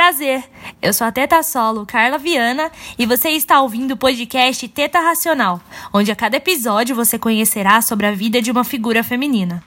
Prazer, eu sou a Teta Solo, Carla Viana, e você está ouvindo o podcast Teta Racional, onde a cada episódio você conhecerá sobre a vida de uma figura feminina.